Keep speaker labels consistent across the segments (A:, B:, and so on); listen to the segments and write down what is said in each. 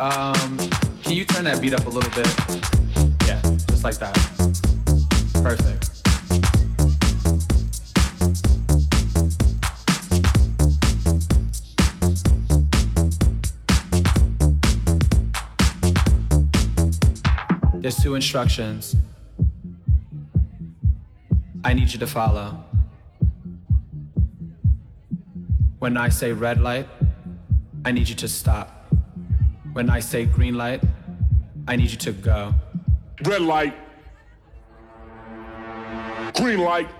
A: Um, can you turn that beat up a little bit? Yeah, just like that. Perfect. There's two instructions I need you to follow. When I say red light, I need you to stop. When I say green light, I need you to go.
B: Red light. Green light.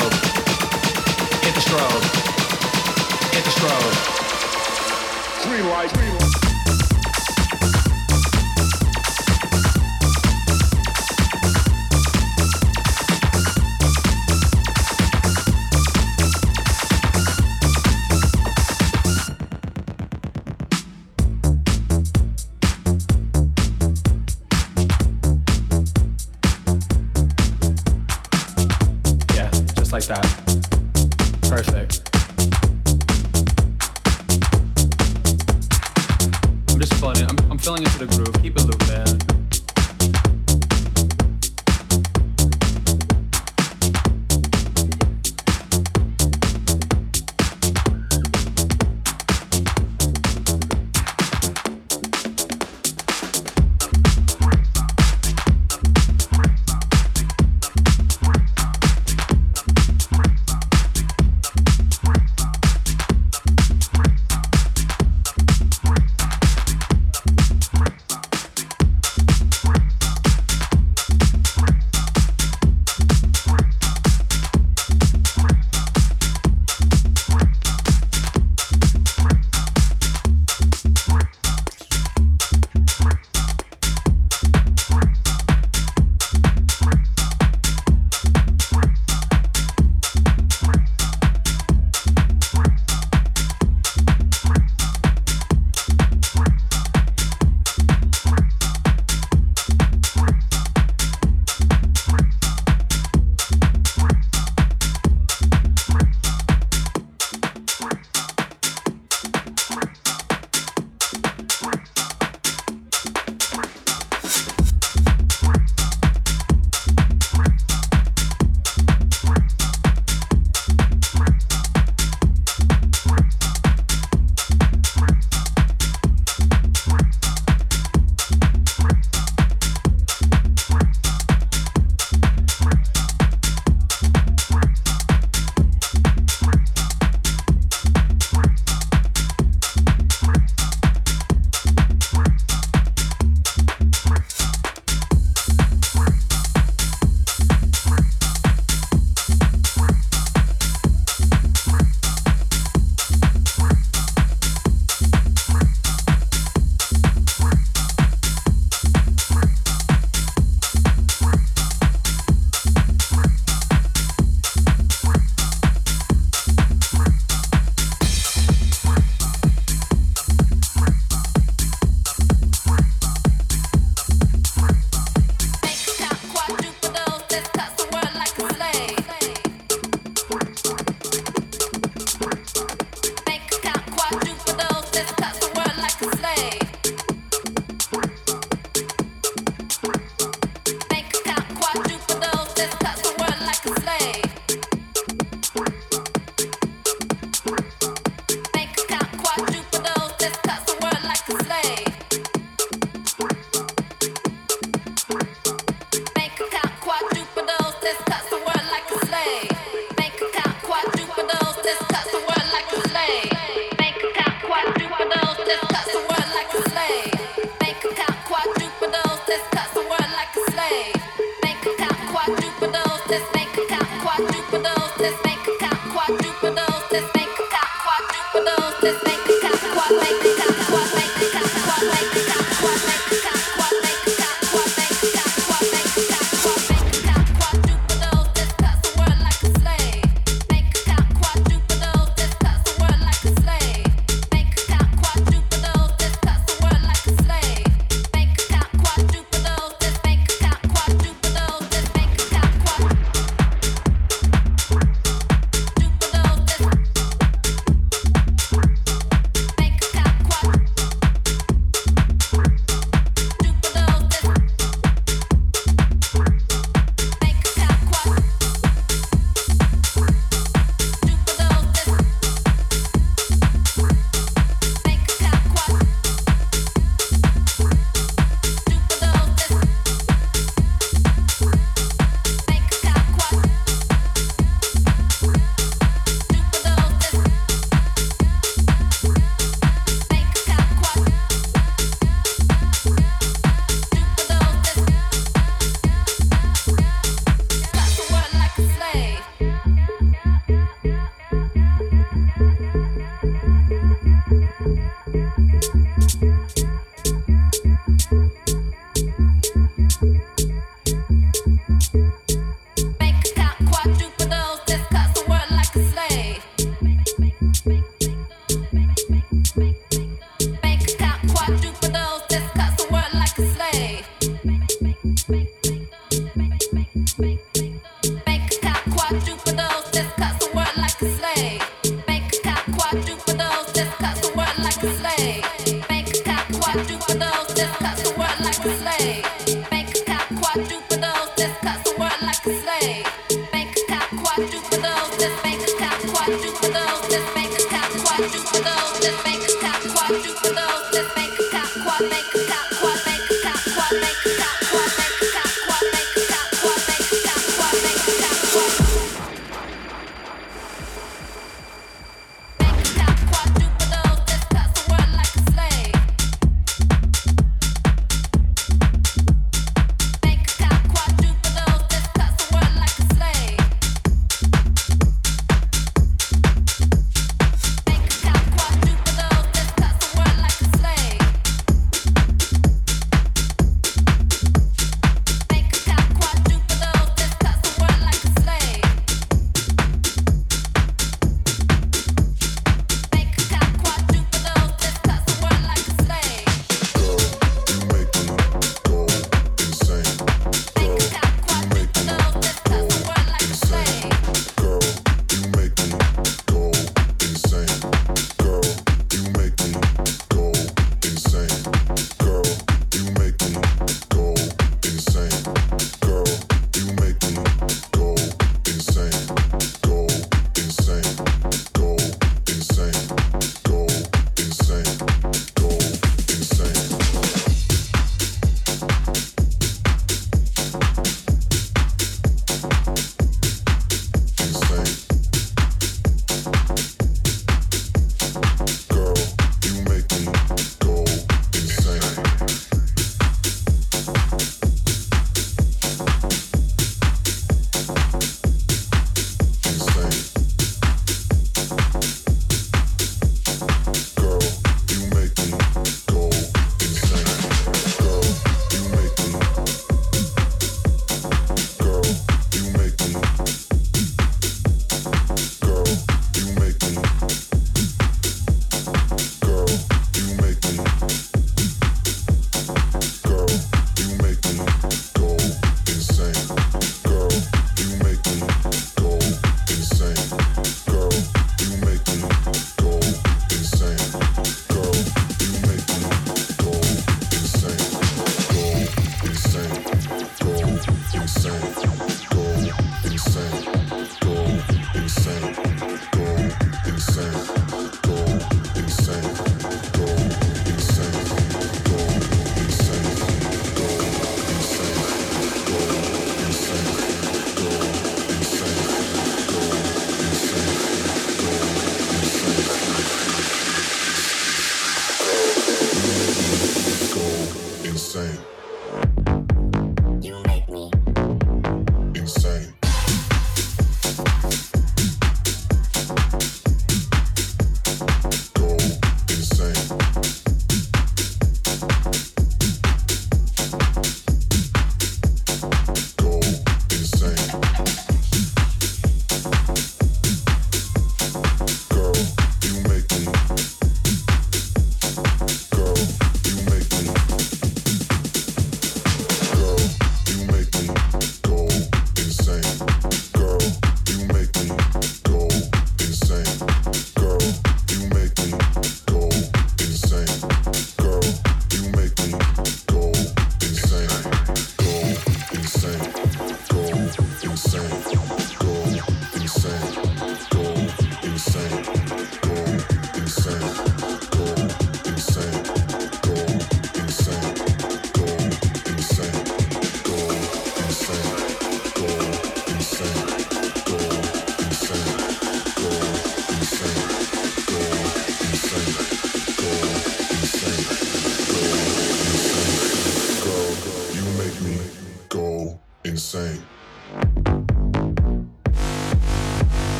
A: Strobe. Hit the strobe. Hit the strobe.
B: Green light. Green light.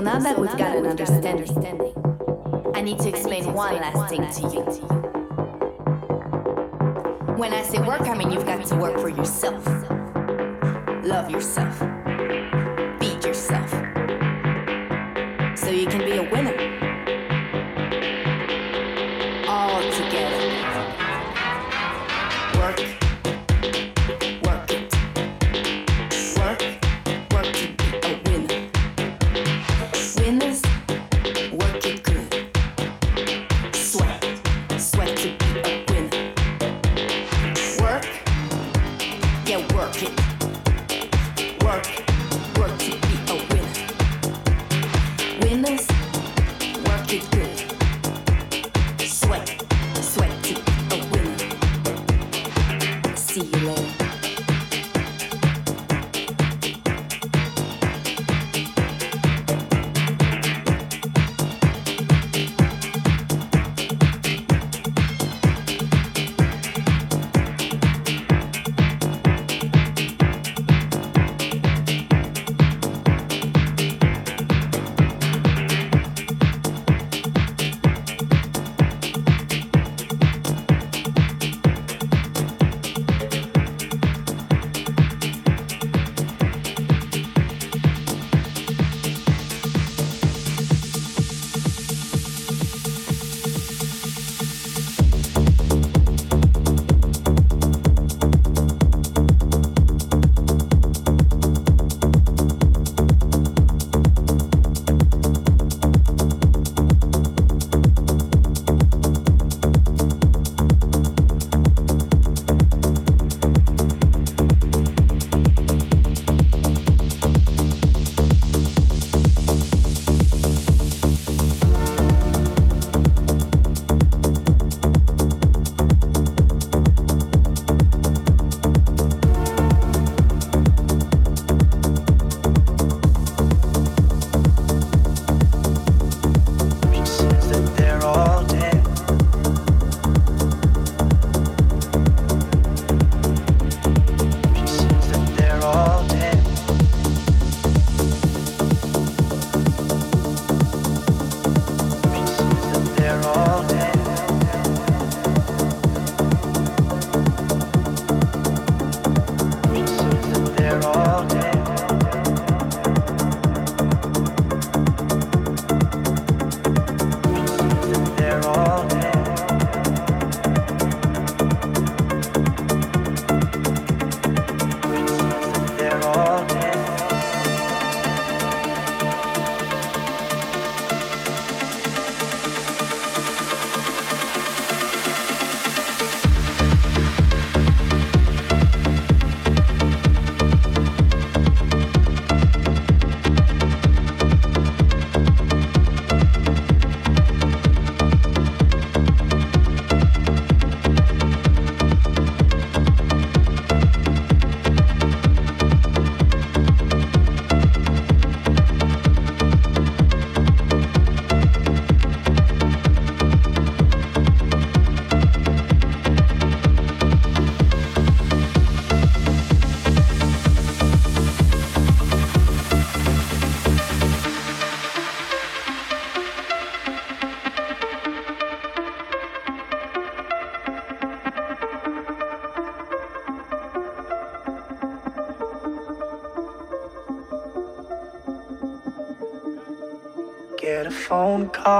C: So now that we've got an understanding, I need to explain one last thing to you. When I say work, I mean you've got to work for yourself.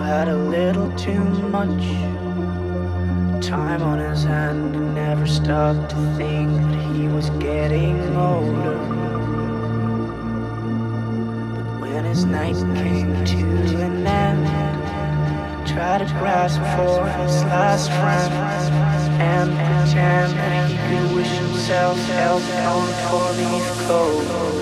D: had a little too much time on his hand and never stopped to think that he was getting older. But when his night came to an end, he tried to grasp for his last friend and pretend that he could wish himself health on four-leaf clover.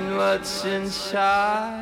E: what's inside.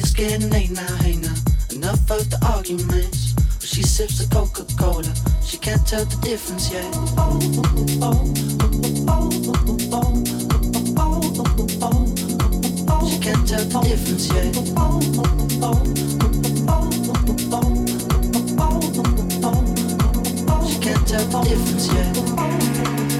E: It's getting late now, hey now. Enough of the arguments. But she sips the Coca-Cola. She can't tell the difference yet. She can't tell the difference yet. She can't tell the difference yet.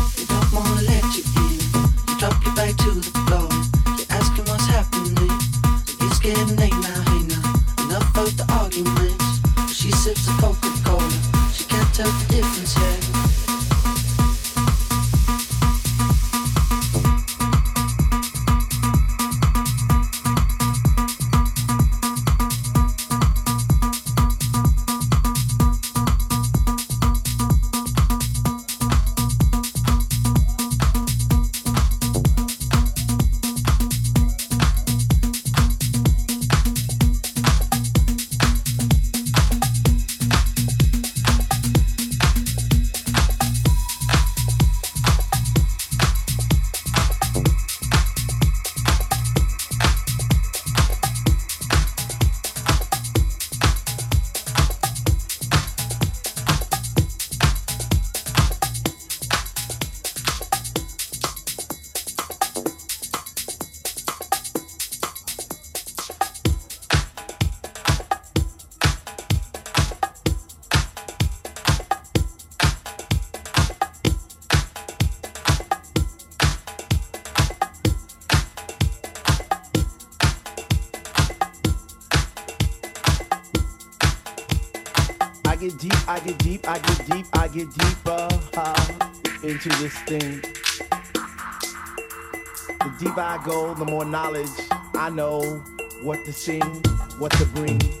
F: knowledge, I know what to sing, what to bring.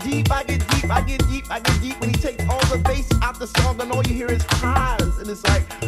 F: deep, I get deep, I get deep, I get deep. When he takes all the bass out the song, and all you hear is highs, and it's like.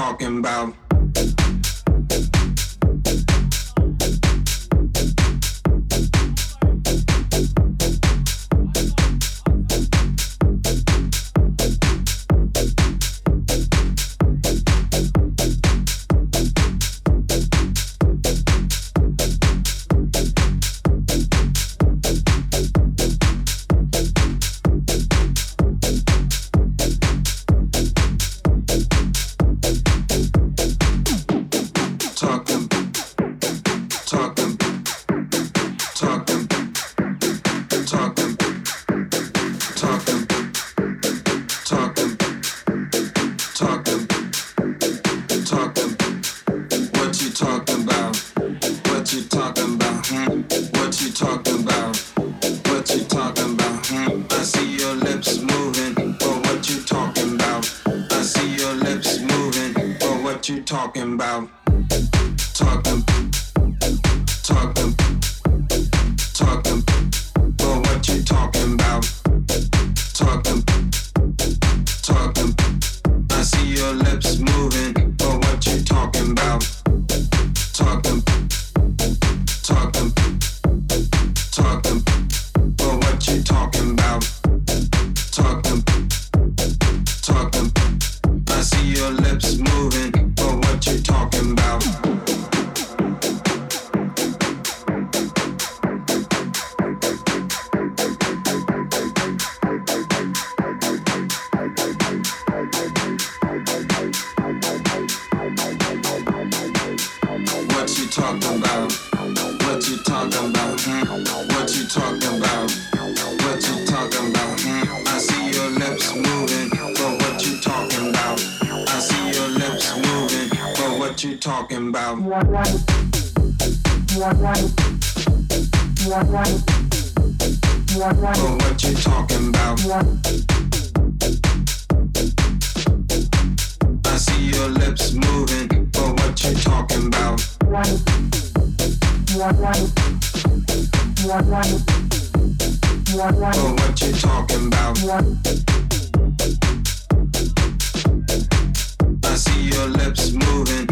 G: Talking about? I see your lips moving,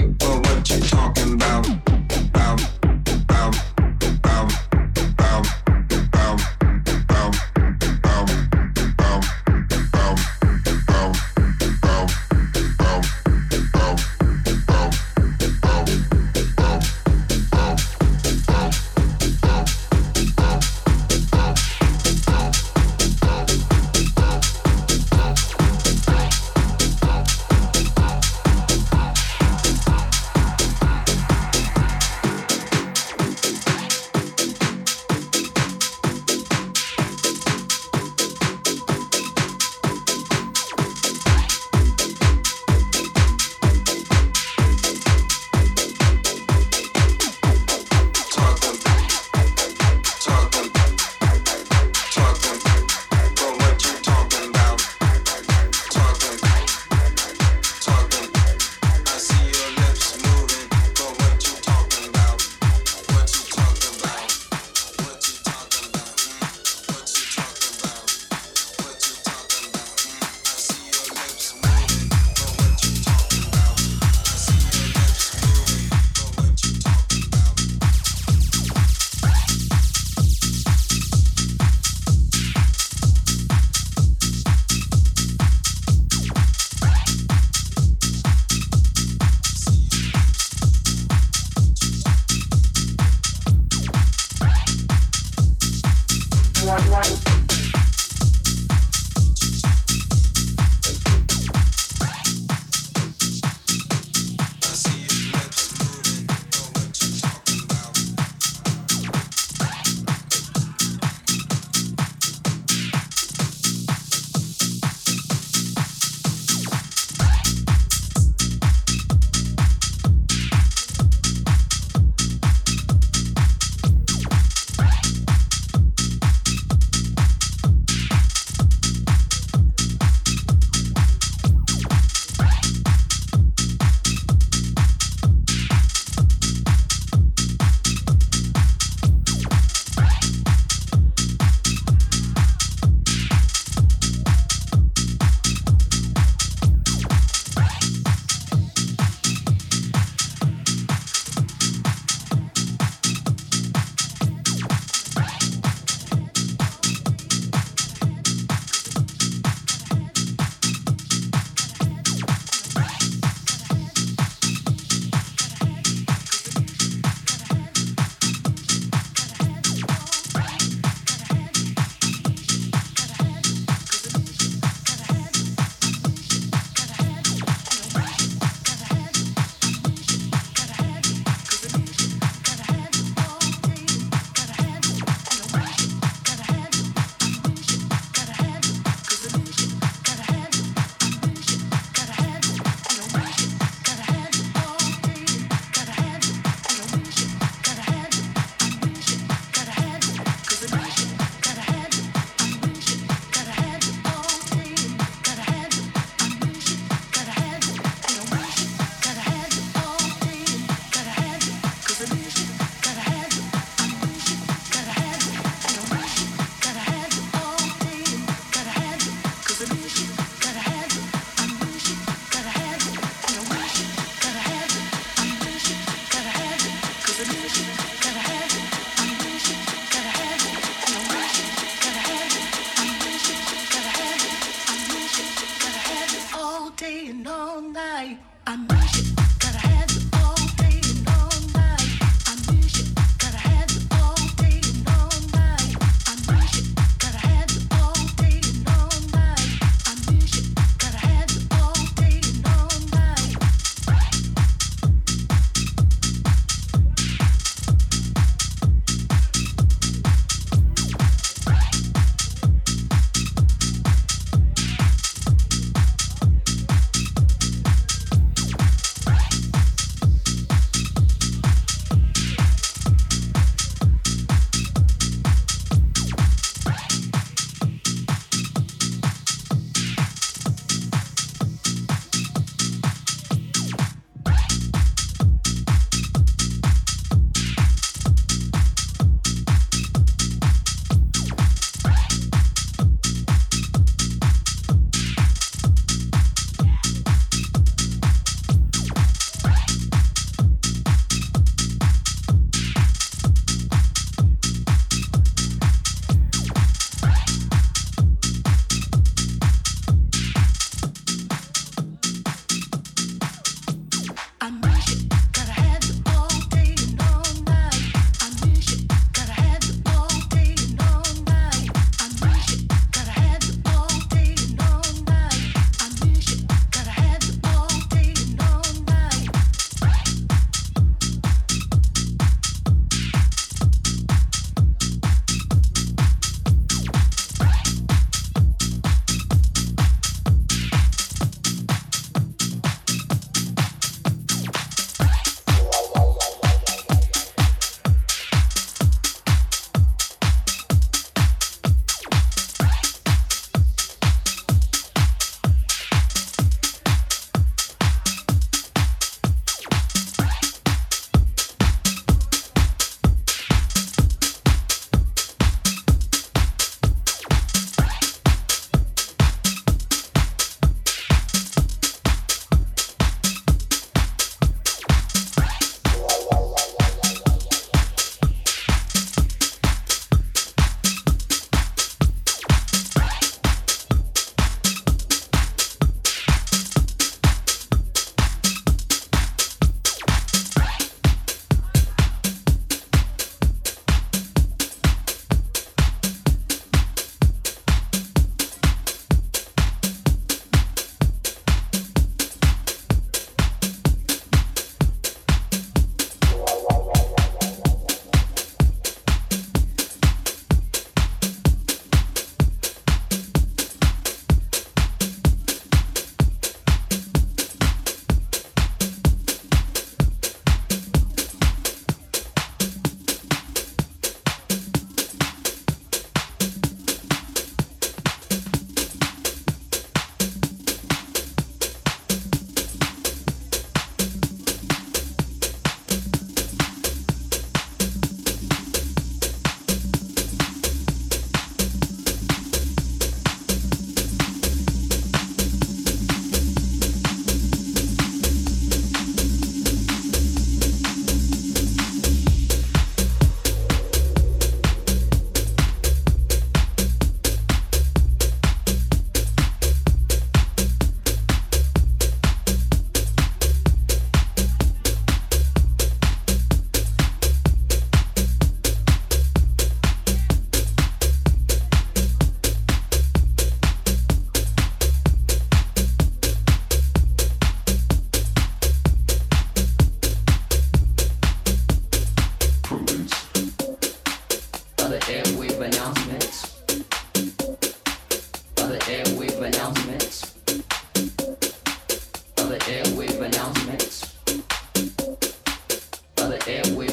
H: We.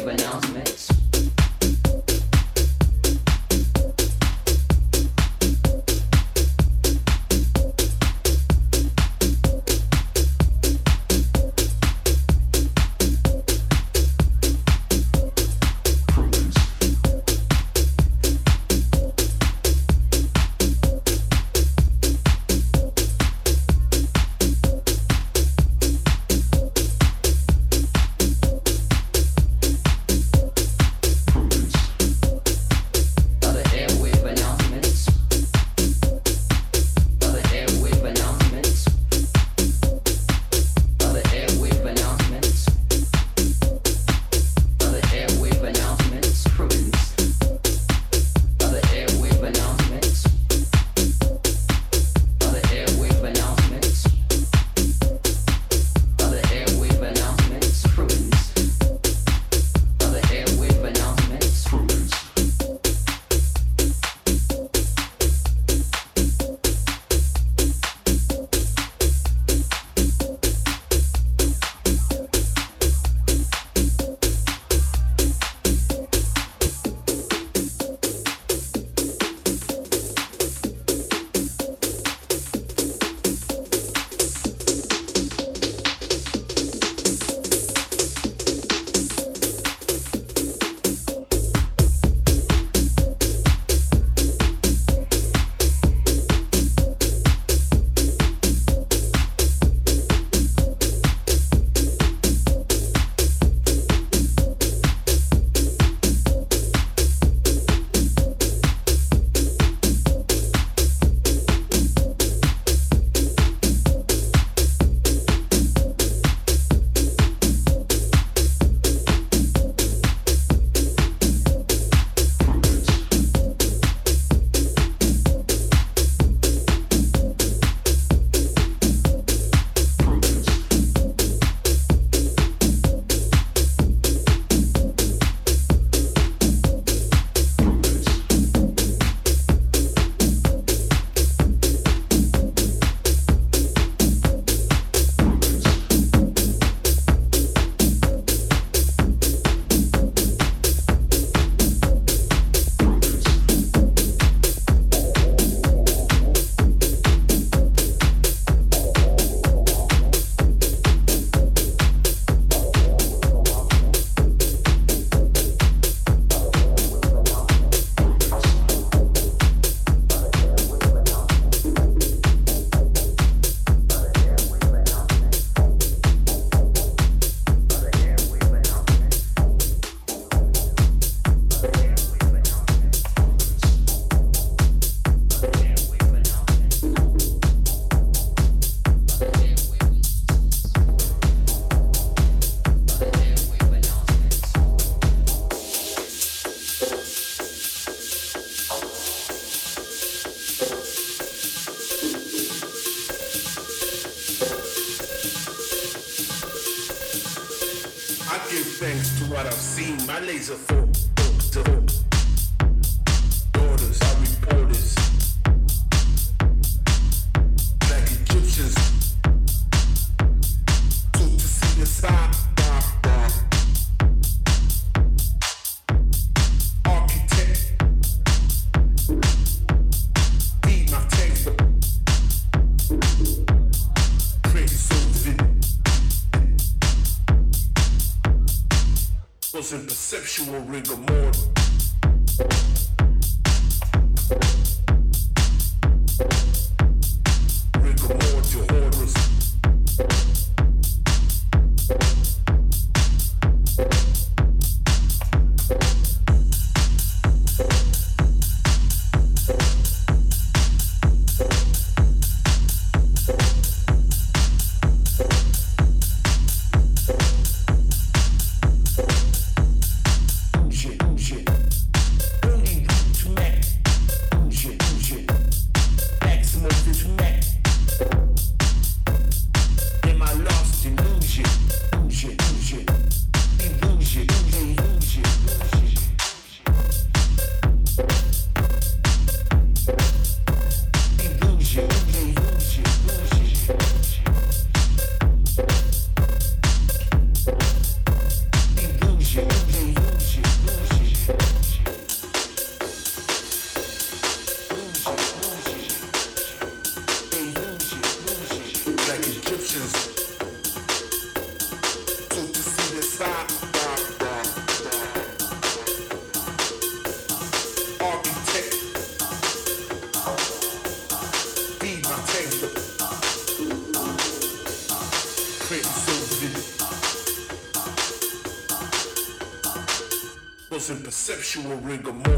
H: In rigor.